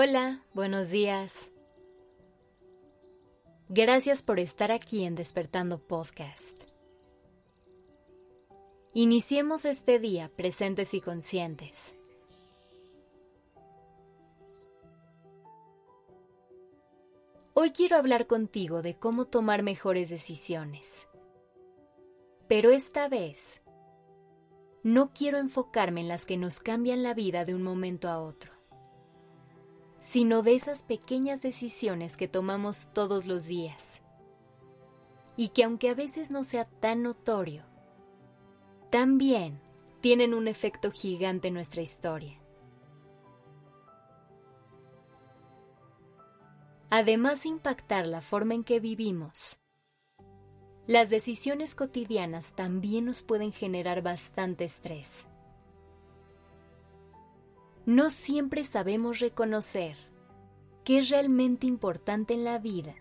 Hola, buenos días. Gracias por estar aquí en Despertando Podcast. Iniciemos este día presentes y conscientes. Hoy quiero hablar contigo de cómo tomar mejores decisiones. Pero esta vez, no quiero enfocarme en las que nos cambian la vida de un momento a otro sino de esas pequeñas decisiones que tomamos todos los días. Y que aunque a veces no sea tan notorio, también tienen un efecto gigante en nuestra historia. Además de impactar la forma en que vivimos, las decisiones cotidianas también nos pueden generar bastante estrés no siempre sabemos reconocer qué es realmente importante en la vida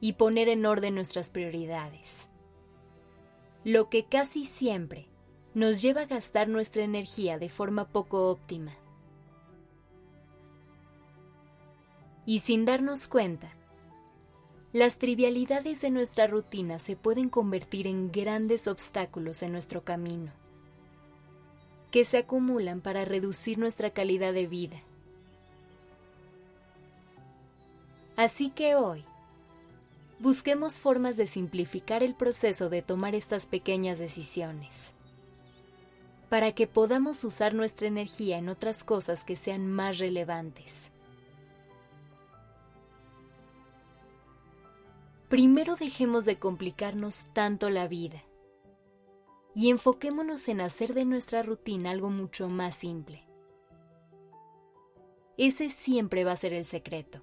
y poner en orden nuestras prioridades. Lo que casi siempre nos lleva a gastar nuestra energía de forma poco óptima. Y sin darnos cuenta, las trivialidades de nuestra rutina se pueden convertir en grandes obstáculos en nuestro camino que se acumulan para reducir nuestra calidad de vida. Así que hoy, busquemos formas de simplificar el proceso de tomar estas pequeñas decisiones, para que podamos usar nuestra energía en otras cosas que sean más relevantes. Primero dejemos de complicarnos tanto la vida y enfoquémonos en hacer de nuestra rutina algo mucho más simple. Ese siempre va a ser el secreto.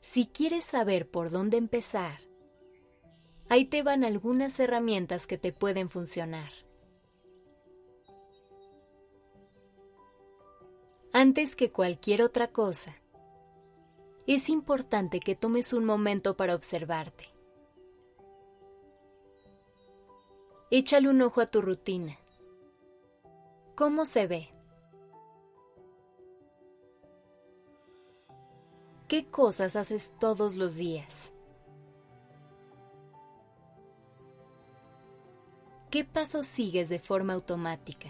Si quieres saber por dónde empezar, ahí te van algunas herramientas que te pueden funcionar. Antes que cualquier otra cosa, es importante que tomes un momento para observarte. Échale un ojo a tu rutina. ¿Cómo se ve? ¿Qué cosas haces todos los días? ¿Qué pasos sigues de forma automática?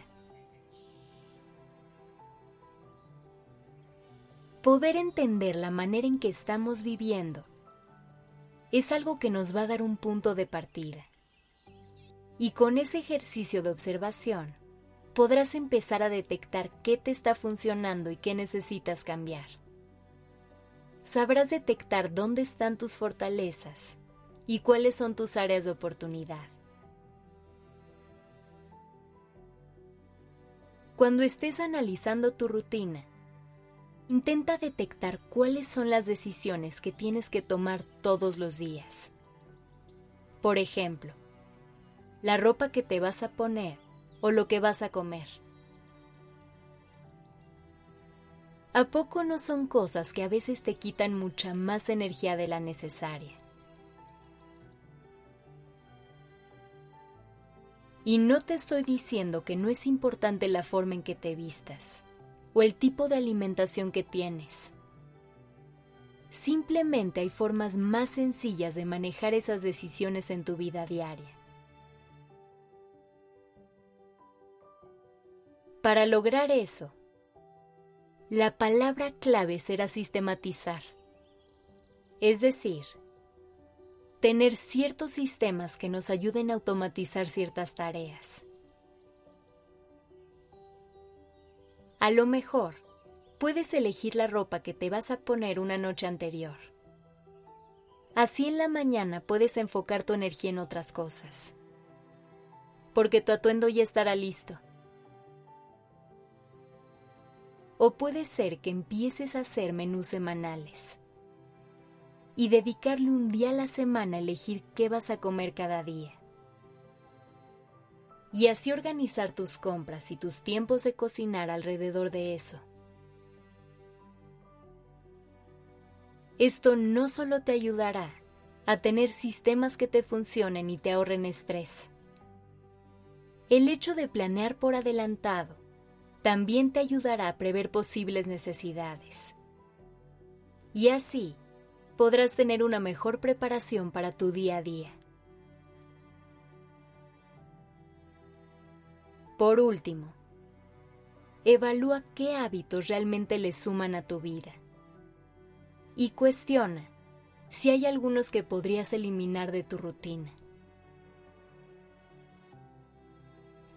Poder entender la manera en que estamos viviendo es algo que nos va a dar un punto de partida. Y con ese ejercicio de observación, podrás empezar a detectar qué te está funcionando y qué necesitas cambiar. Sabrás detectar dónde están tus fortalezas y cuáles son tus áreas de oportunidad. Cuando estés analizando tu rutina, intenta detectar cuáles son las decisiones que tienes que tomar todos los días. Por ejemplo, la ropa que te vas a poner o lo que vas a comer. ¿A poco no son cosas que a veces te quitan mucha más energía de la necesaria? Y no te estoy diciendo que no es importante la forma en que te vistas o el tipo de alimentación que tienes. Simplemente hay formas más sencillas de manejar esas decisiones en tu vida diaria. Para lograr eso, la palabra clave será sistematizar, es decir, tener ciertos sistemas que nos ayuden a automatizar ciertas tareas. A lo mejor, puedes elegir la ropa que te vas a poner una noche anterior. Así en la mañana puedes enfocar tu energía en otras cosas, porque tu atuendo ya estará listo o puede ser que empieces a hacer menús semanales y dedicarle un día a la semana a elegir qué vas a comer cada día. Y así organizar tus compras y tus tiempos de cocinar alrededor de eso. Esto no solo te ayudará a tener sistemas que te funcionen y te ahorren estrés. El hecho de planear por adelantado también te ayudará a prever posibles necesidades. Y así podrás tener una mejor preparación para tu día a día. Por último, evalúa qué hábitos realmente le suman a tu vida y cuestiona si hay algunos que podrías eliminar de tu rutina.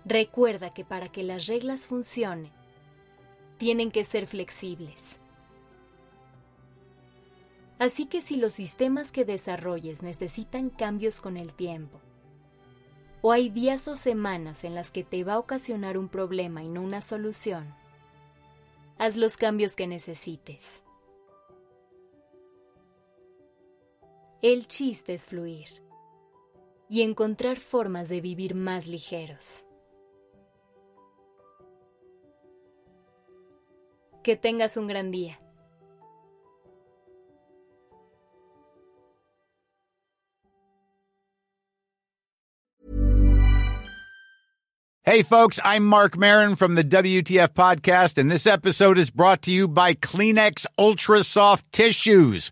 Recuerda que para que las reglas funcionen, tienen que ser flexibles. Así que si los sistemas que desarrolles necesitan cambios con el tiempo, o hay días o semanas en las que te va a ocasionar un problema y no una solución, haz los cambios que necesites. El chiste es fluir y encontrar formas de vivir más ligeros. Que tengas un gran día. Hey, folks, I'm Mark Marin from the WTF Podcast, and this episode is brought to you by Kleenex Ultra Soft Tissues